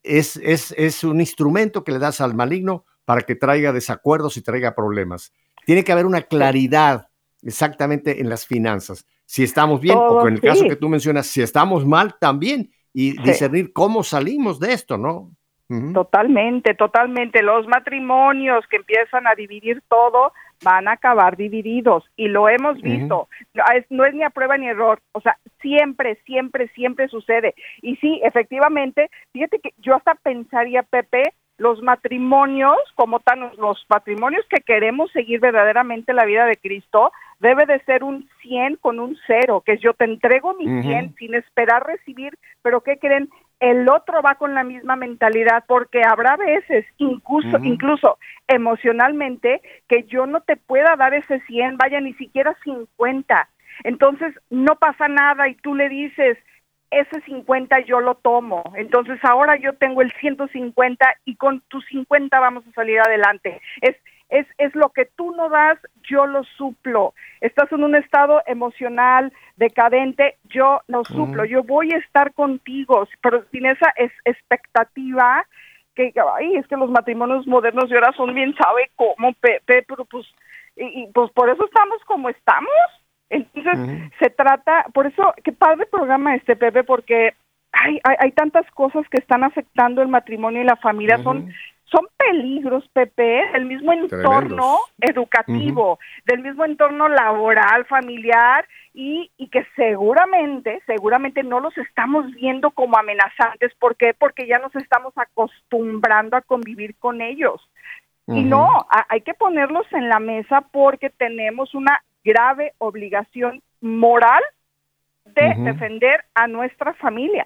es, es, es un instrumento que le das al maligno para que traiga desacuerdos y traiga problemas. Tiene que haber una claridad exactamente en las finanzas. Si estamos bien, o en el caso que tú mencionas, si estamos mal también, y discernir cómo salimos de esto, ¿no? Totalmente, totalmente. Los matrimonios que empiezan a dividir todo van a acabar divididos y lo hemos visto. no, es, ni a prueba ni error. O sea, siempre, siempre, siempre sucede. Y sí, efectivamente, fíjate que yo hasta pensaría, Pepe, los matrimonios, como tan los matrimonios que queremos seguir verdaderamente la vida de Cristo, debe de ser un 100 con un cero, que es yo te entrego mi 100 sin esperar recibir, pero ¿qué creen? El otro va con la misma mentalidad porque habrá veces, incluso, incluso emocionalmente, que yo no te pueda dar ese 100, vaya ni siquiera 50. Entonces no pasa nada y tú le dices, ese 50 yo lo tomo. Entonces ahora yo tengo el 150 y con tus 50 vamos a salir adelante. Es es, es lo que tú no das, yo lo suplo. Estás en un estado emocional decadente, yo lo suplo. Yo voy a estar contigo, pero sin esa es expectativa que, ay, es que los matrimonios modernos de ahora son bien sabe cómo, Pepe, pero pues, y, pues por eso estamos como estamos. Entonces, se trata, por eso, qué padre programa este, Pepe, porque hay, hay, hay, tantas cosas que están afectando el matrimonio y la familia, son son peligros, Pepe, del mismo entorno educativo, del mismo entorno laboral, familiar, y, y, que seguramente, seguramente no los estamos viendo como amenazantes. ¿Por qué? Porque ya nos estamos acostumbrando a convivir con ellos. Y no, hay que ponerlos en la mesa porque tenemos una grave obligación moral de defender a nuestra familia.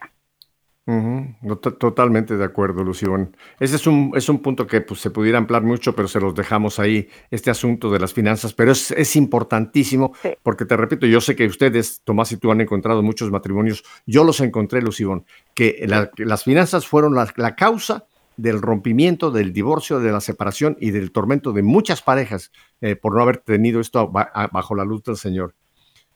Totalmente de acuerdo, Lución. Ese es un, es un punto que pues, se pudiera ampliar mucho, pero se los dejamos ahí, este asunto de las finanzas, pero es, es importantísimo, porque te repito, yo sé que ustedes, Tomás y tú, han encontrado muchos matrimonios, yo los encontré, Lución, que, las finanzas fueron la, la, causa del rompimiento, del divorcio, de la separación y del tormento de muchas parejas eh, por no haber tenido esto bajo la luz del Señor.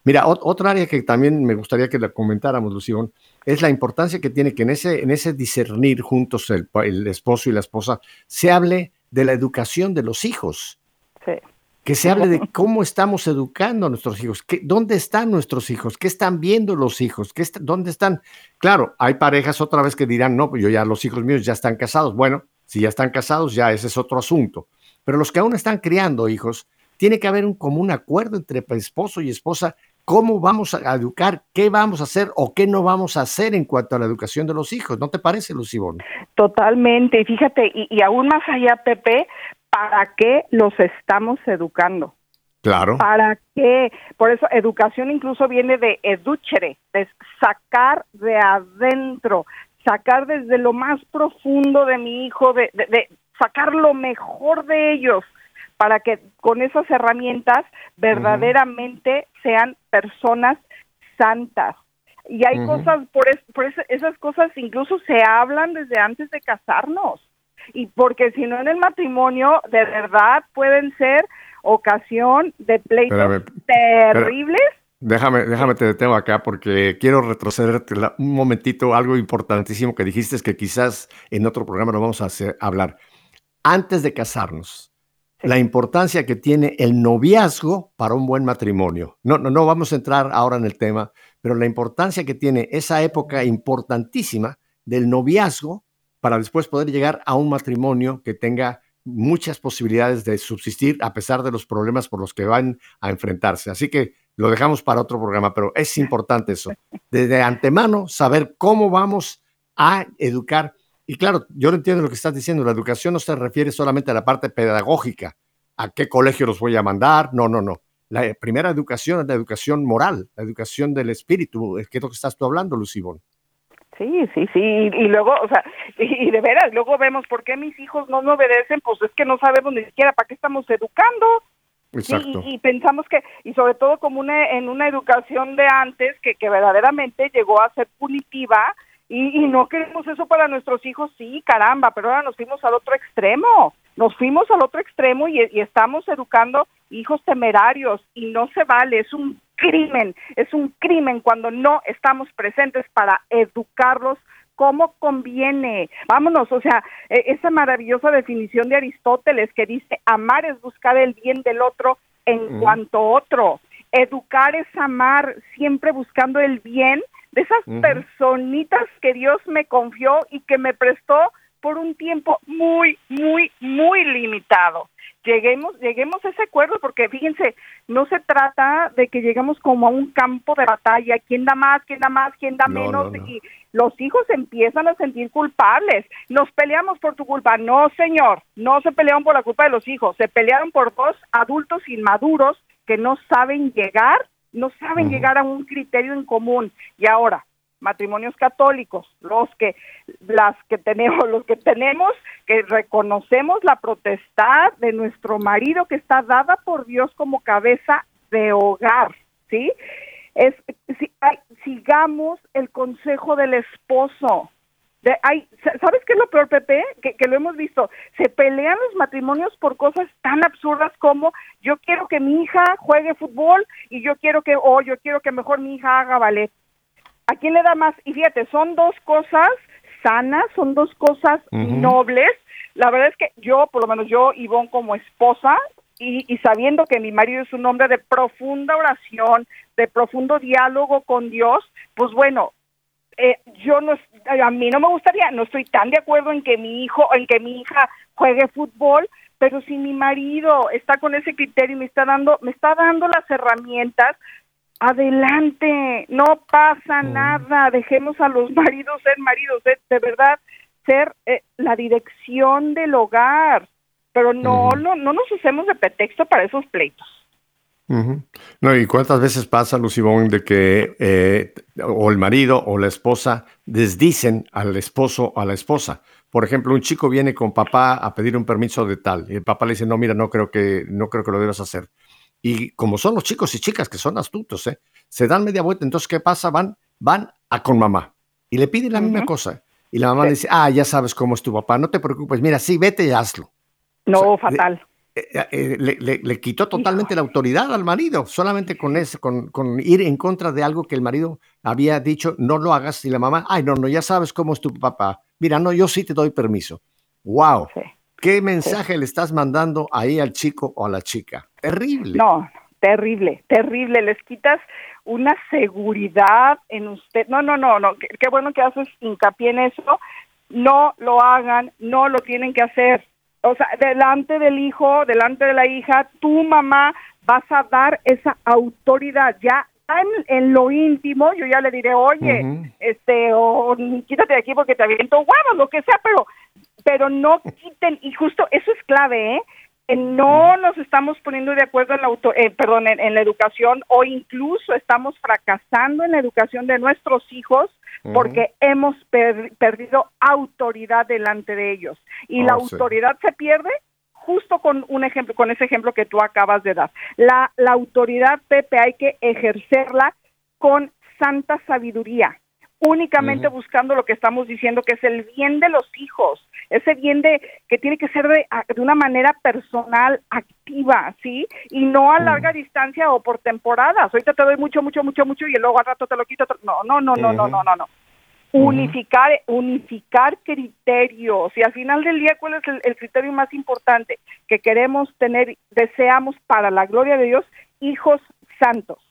Mira, otra área que también me gustaría que la comentáramos, Lución, es la importancia que tiene que en ese, en ese discernir juntos el, el esposo y la esposa se hable de la educación de los hijos. Sí que se hable de cómo estamos educando a nuestros hijos, ¿Qué, dónde están nuestros hijos, qué están viendo los hijos, ¿Qué dónde están. Claro, hay parejas otra vez que dirán, no, pues yo ya los hijos míos ya están casados. Bueno, si ya están casados, ya ese es otro asunto. Pero los que aún están criando hijos, tiene que haber un común acuerdo entre esposo y esposa, cómo vamos a educar, qué vamos a hacer o qué no vamos a hacer en cuanto a la educación de los hijos. ¿No te parece, Lucibón? Totalmente. Fíjate, y, y aún más allá, Pepe, ¿para qué los estamos educando? Claro. ¿Para qué? Por eso educación incluso viene de educere, de sacar de adentro, sacar desde lo más profundo de mi hijo, de, sacar lo mejor de ellos, para que con esas herramientas verdaderamente sean personas santas. Y hay cosas, por, por esas cosas incluso se hablan desde antes de casarnos y porque si no en el matrimonio de verdad pueden ser ocasión de pleitos terribles. déjame, déjame te detengo acá porque quiero retroceder un momentito, algo importantísimo que dijiste es que quizás en otro programa lo vamos a hacer, hablar. Antes de casarnos, la importancia que tiene el noviazgo para un buen matrimonio. No, no, no vamos a entrar ahora en el tema, pero la importancia que tiene esa época importantísima del noviazgo para después poder llegar a un matrimonio que tenga muchas posibilidades de subsistir a pesar de los problemas por los que van a enfrentarse. Así que lo dejamos para otro programa, pero es importante eso. Desde antemano, saber cómo vamos a educar. Y claro, yo no entiendo lo que estás diciendo. La educación no se refiere solamente a la parte pedagógica, a qué colegio los voy a mandar. No, no, no. La primera educación es la educación moral, la educación del espíritu, que es lo que estás tú hablando, Lucibón. Sí, sí, sí, y, luego, o sea, y, de veras, luego vemos por qué mis hijos no me obedecen, pues es que no sabemos ni siquiera para qué estamos educando. Exacto. Y, pensamos que, y sobre todo como una, en una educación de antes que, que verdaderamente llegó a ser punitiva, y, y no queremos eso para nuestros hijos, sí, caramba, pero ahora nos fuimos al otro extremo, nos fuimos al otro extremo y, y estamos educando hijos temerarios y no se vale, es un crimen, es un crimen cuando no estamos presentes para educarlos como conviene. Vámonos, o sea, e, esa maravillosa definición de Aristóteles que dice amar es buscar el bien del otro en cuanto otro. Educar es amar siempre buscando el bien de esas personitas que Dios me confió y que me prestó por un tiempo muy, muy, muy limitado lleguemos, lleguemos a ese acuerdo, porque fíjense, no se trata de que lleguemos como a un campo de batalla, quién da más, quién da más, quién da menos, y los hijos empiezan a sentir culpables. Nos peleamos por tu culpa. No, señor, no se pelearon por la culpa de los hijos, se pelearon por dos adultos inmaduros que no saben llegar, no saben llegar a un criterio en común. Y ahora, matrimonios católicos, los que las que tenemos, los que tenemos que reconocemos la protestad de nuestro marido que está dada por Dios como cabeza de hogar, ¿sí? Es si, sigamos el consejo del esposo. De, ay, ¿Sabes qué es lo peor, Pepe? Que, que lo hemos visto. Se pelean los matrimonios por cosas tan absurdas como yo quiero que mi hija juegue fútbol y yo quiero que, o yo quiero que mejor mi hija haga ballet ¿A quién le da más? Y fíjate, son dos cosas sanas, son dos cosas nobles. La verdad es que yo, por lo menos yo, Ivonne, como esposa, y, sabiendo que mi marido es un hombre de profunda oración, de profundo diálogo con Dios, pues bueno, eh, yo no, a mí no me gustaría, no estoy tan de acuerdo en que mi hijo, en que mi hija juegue fútbol, pero si mi marido está con ese criterio y me está dando, me está dando las herramientas, adelante, no pasa mm. nada, dejemos a los maridos ser maridos, de, verdad ser eh, la dirección del hogar, pero no, no, no nos usemos de pretexto para esos pleitos. No, y cuántas veces pasa, Lucibón, de que eh, o el marido o la esposa desdicen al esposo o a la esposa. Por ejemplo, un chico viene con papá a pedir un permiso de tal, y el papá le dice, no, mira, no creo que, no creo que lo debas hacer. Y como son los chicos y chicas que son astutos, ¿eh? se dan media vuelta. Entonces, ¿qué pasa? Van, van a con mamá y le piden la misma cosa. Y la mamá le dice, ah, ya sabes cómo es tu papá, no te preocupes, mira, sí, vete y hazlo. No, fatal. Eh, le, quitó totalmente la autoridad al marido, solamente con, eso, con, con, ir en contra de algo que el marido había dicho, no lo hagas, y la mamá, ay, no, no, ya sabes cómo es tu papá. Mira, no, yo sí te doy permiso. ¡Wow! ¿Qué mensaje le estás mandando ahí al chico o a la chica? Terrible. No, terrible, terrible. Les quitas una seguridad en usted. No, no, no, no. Qué, qué bueno que haces hincapié en eso. No lo hagan, no lo tienen que hacer o sea, delante del hijo, delante de la hija, tu mamá vas a dar esa autoridad. Ya en, lo íntimo, yo ya le diré, oye, este, o quítate de aquí porque te aviento huevos, lo que sea, pero, pero no quiten, y justo eso es clave, ¿eh? no nos estamos poniendo de acuerdo en la auto, eh, perdón, en, la educación o incluso estamos fracasando en la educación de nuestros hijos porque hemos perdido autoridad delante de ellos. Y la oh, autoridad se pierde justo con un ejemplo, con ese ejemplo que tú acabas de dar. La, la autoridad, Pepe, hay que ejercerla con santa sabiduría únicamente buscando lo que estamos diciendo que es el bien de los hijos, ese bien de que tiene que ser de, de una manera personal, activa, ¿sí? Y no a larga distancia o por temporadas. Ahorita te doy mucho, mucho, mucho, mucho y luego al rato te lo quito. No, no, no, no, no, no, no, no. Unificar, unificar criterios y al final del día, ¿cuál es el criterio más importante? Que queremos tener, deseamos para la gloria de Dios, hijos santos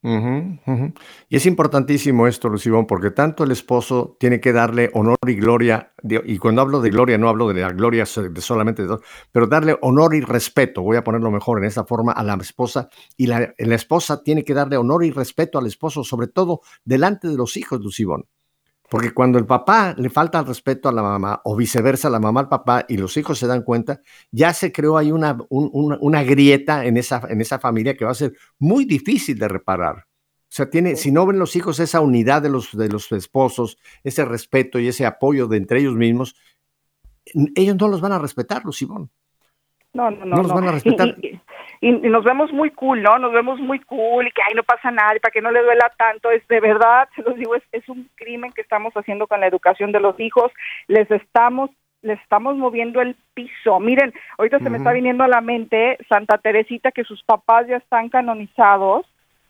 y es importantísimo esto, Lucibón, porque tanto el esposo tiene que darle honor y gloria, y cuando hablo de gloria no hablo de la gloria de solamente de dos, pero darle honor y respeto, voy a ponerlo mejor en esa forma, a la esposa, y la, la esposa tiene que darle honor y respeto al esposo, sobre todo delante de los hijos, Lucibón. Porque cuando el papá le falta el respeto a la mamá o viceversa, la mamá al papá y los hijos se dan cuenta, ya se creó ahí una, una, grieta en esa, en esa familia que va a ser muy difícil de reparar. O sea, tiene, si no ven los hijos esa unidad de los, de los esposos, ese respeto y ese apoyo de entre ellos mismos, ellos no los van a respetar, Lucibón. No, no, no. No los van a respetar y, nos vemos muy cool, ¿no? Nos vemos muy cool y que ahí no pasa nada y para que no le duela tanto. Es de verdad, se los digo, es, es un crimen que estamos haciendo con la educación de los hijos. Les estamos les estamos moviendo el piso. Miren, ahorita se me está viniendo a la mente Santa Teresita que sus papás ya están canonizados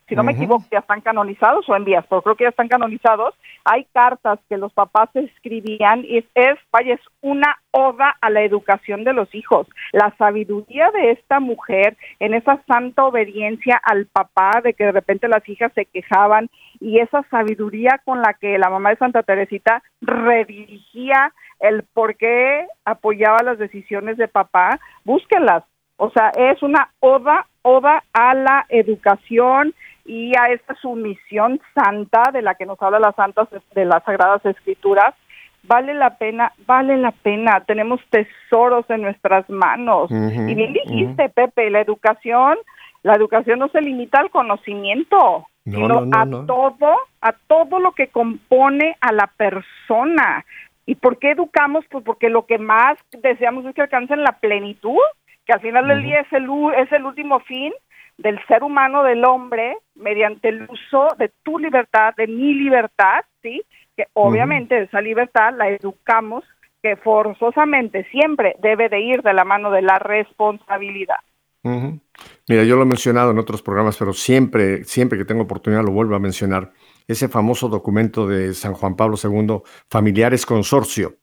si no me equivoco, ya están canonizados o en vías, pero creo que ya están canonizados. Hay cartas que los papás escribían y es, vaya, es una oda a la educación de los hijos. La sabiduría de esta mujer en esa santa obediencia al papá, de que de repente las hijas se quejaban, y esa sabiduría con la que la mamá de Santa Teresita redirigía el por qué apoyaba las decisiones de papá, búsquenlas. O sea, es una oda, oda a la educación, y a esta sumisión santa de la que nos habla las santas de las sagradas escrituras, vale la pena, vale la pena, tenemos tesoros en nuestras manos. y bien dijiste, Pepe, la educación, la educación no se limita al conocimiento, sino a todo, a todo lo que compone a la persona. ¿Y por qué educamos? Pues porque lo que más deseamos es que alcancen la plenitud, que al final del día es el, es el último fin, del ser humano, del hombre, mediante el uso de tu libertad, de mi libertad, ¿sí? Que obviamente esa libertad la educamos, que forzosamente siempre debe de ir de la mano de la responsabilidad. Mira, yo lo he mencionado en otros programas, pero siempre, siempre que tengo oportunidad lo vuelvo a mencionar. Ese famoso documento de San Juan Pablo II, Familiares Consorcio,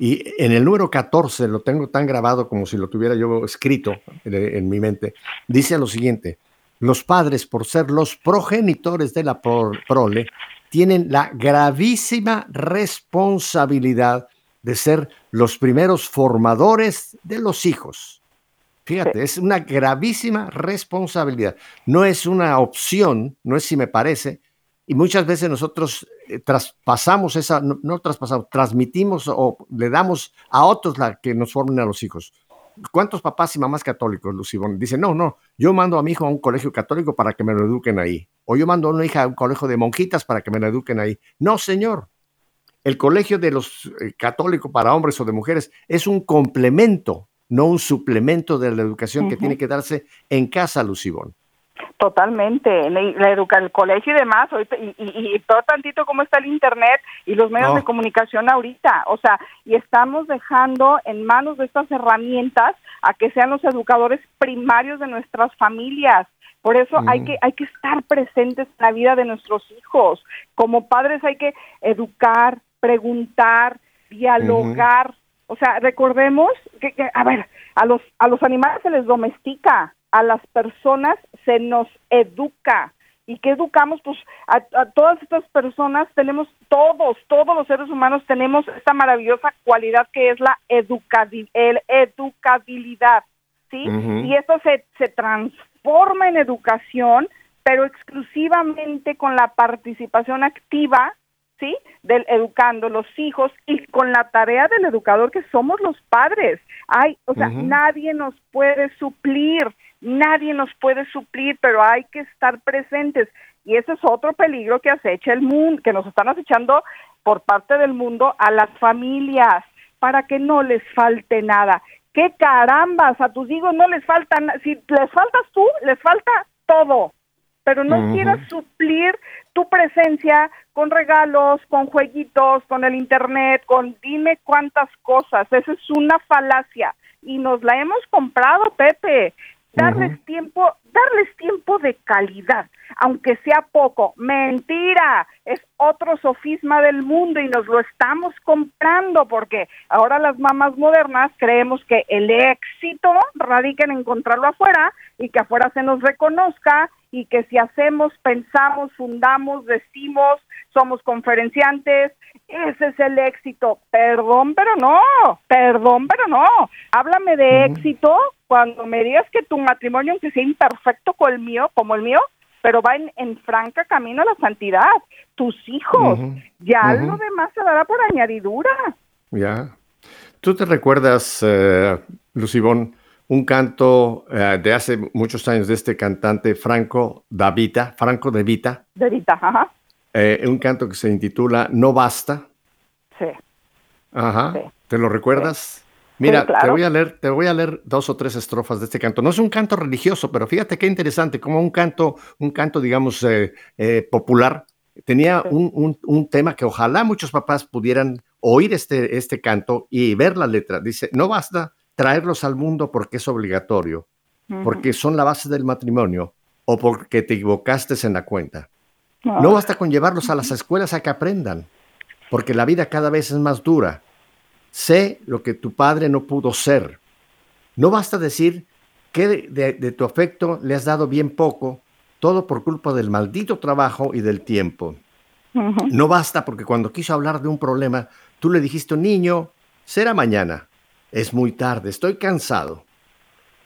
y en el número 14, lo tengo tan grabado como si lo tuviera yo escrito en, mi mente, dice lo siguiente, los padres, por ser los progenitores de la prole, tienen la gravísima responsabilidad de ser los primeros formadores de los hijos. Fíjate, es una gravísima responsabilidad. No es una opción, no es si me parece, y muchas veces nosotros eh, traspasamos esa, no, traspasamos, transmitimos o le damos a otros la que nos formen a los hijos. ¿Cuántos papás y mamás católicos, Lucibón, dicen, no, no, yo mando a mi hijo a un colegio católico para que me lo eduquen ahí? O yo mando a una hija a un colegio de monjitas para que me lo eduquen ahí. No, señor. El colegio de los eh, católicos para hombres o de mujeres es un complemento, no un suplemento de la educación que tiene que darse en casa, Lucibón. Totalmente, la educa el colegio y demás, y, y, y, todo tantito cómo está el internet y los medios de comunicación ahorita, o sea, y estamos dejando en manos de estas herramientas a que sean los educadores primarios de nuestras familias. Por eso hay que hay que estar presentes en la vida de nuestros hijos. Como padres hay que educar, preguntar, dialogar. O sea, recordemos que, que, a ver, a los a los animales se les domestica, a las personas se nos educa. ¿Y qué educamos? Pues a, todas estas personas tenemos, todos, todos los seres humanos tenemos esta maravillosa cualidad que es la el educabilidad, ¿sí? Y esto se, se transforma en educación, pero exclusivamente con la participación activa ¿sí? Del educando los hijos y con la tarea del educador que somos los padres. Hay, o sea, nadie nos puede suplir, nadie nos puede suplir, pero hay que estar presentes. Y ese es otro peligro que acecha el mundo, que nos están acechando por parte del mundo a las familias, para que no les falte nada. ¿Qué carambas? A tus hijos no les falta, si les faltas tú, les falta todo pero no quieras suplir tu presencia con regalos, con jueguitos, con el internet, con dime cuántas cosas. Esa es una falacia y nos la hemos comprado, Pepe. Darles tiempo, darles tiempo de calidad, aunque sea poco. Mentira, es otro sofisma del mundo y nos lo estamos comprando porque ahora las mamás modernas creemos que el éxito radica en encontrarlo afuera y que afuera se nos reconozca y que si hacemos, pensamos, fundamos, decimos, somos conferenciantes, ese es el éxito. Perdón, pero no, perdón, pero no. Háblame de éxito cuando me digas que tu matrimonio, aunque sea imperfecto como el mío, como el mío, pero va en, franca camino a la santidad. Tus hijos, ya lo demás se dará por añadidura. Ya. ¿Tú te recuerdas, eh, Lucibón, un canto eh, de hace muchos años de este cantante Franco Davita, Franco De Vita. De Vita, ajá. Eh, un canto que se intitula No Basta. Sí. Ajá. ¿Te lo recuerdas? Mira, te voy a leer, te voy a leer dos o tres estrofas de este canto. No es un canto religioso, pero fíjate qué interesante, como un canto, un canto, digamos, eh, popular. Tenía un, un, tema que ojalá muchos papás pudieran oír este, este canto y ver la letra. Dice, no basta traerlos al mundo porque es obligatorio, porque son la base del matrimonio o porque te equivocaste en la cuenta. No basta con llevarlos a las escuelas a que aprendan, porque la vida cada vez es más dura. Sé lo que tu padre no pudo ser. No basta decir que de, tu afecto le has dado bien poco, todo por culpa del maldito trabajo y del tiempo. No basta porque cuando quiso hablar de un problema, tú le dijiste, niño, será mañana. Es muy tarde, estoy cansado.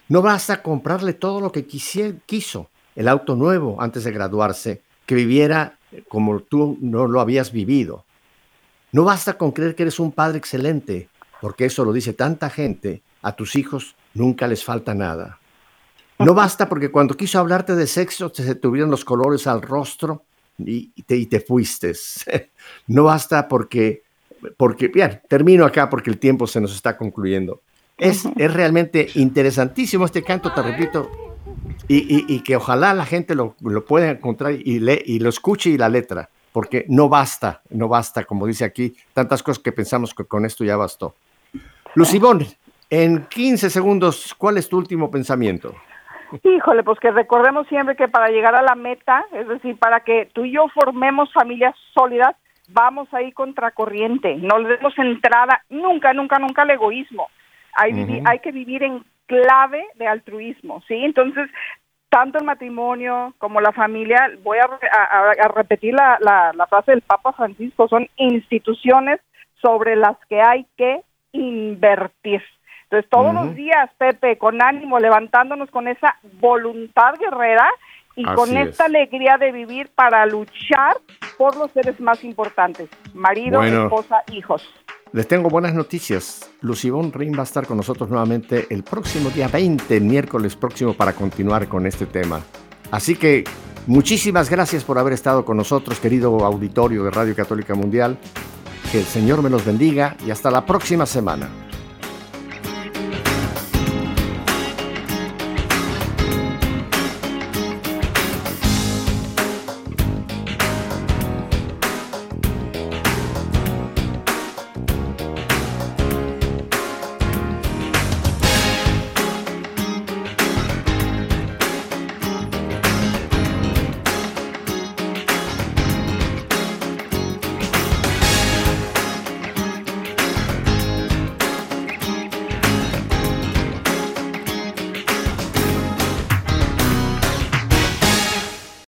No basta comprarle todo lo que quiso, el auto nuevo antes de graduarse, que viviera como tú no lo habías vivido. No basta con creer que eres un padre excelente, porque eso lo dice tanta gente, a tus hijos nunca les falta nada. No basta porque cuando quiso hablarte de sexo se tuvieron los colores al rostro y te, y te fuiste. No basta porque porque, bien, termino acá porque el tiempo se nos está concluyendo. Es, es realmente interesantísimo este canto, te repito, y, y, que ojalá la gente lo, lo pueda encontrar y, le, y lo escuche y la letra, porque no basta, no basta, como dice aquí, tantas cosas que pensamos que con esto ya bastó. Lucibón, en 15 segundos, ¿cuál es tu último pensamiento? Híjole, pues que recordemos siempre que para llegar a la meta, es decir, para que tú y yo formemos familias sólidas, vamos ahí contracorriente, no le demos entrada nunca, nunca, nunca al egoísmo. Hay, hay que vivir en clave de altruismo, ¿sí? Entonces, tanto el matrimonio como la familia, voy a, repetir la, la, frase del Papa Francisco, son instituciones sobre las que hay que invertir. Entonces, todos los días, Pepe, con ánimo, levantándonos con esa voluntad guerrera, y con esta alegría de vivir para luchar por los seres más importantes, marido, esposa, hijos. Les tengo buenas noticias. Lucibón Rin va a estar con nosotros nuevamente el próximo día 20, el miércoles próximo, para continuar con este tema. Así que muchísimas gracias por haber estado con nosotros, querido auditorio de Radio Católica Mundial. Que el Señor me los bendiga y hasta la próxima semana.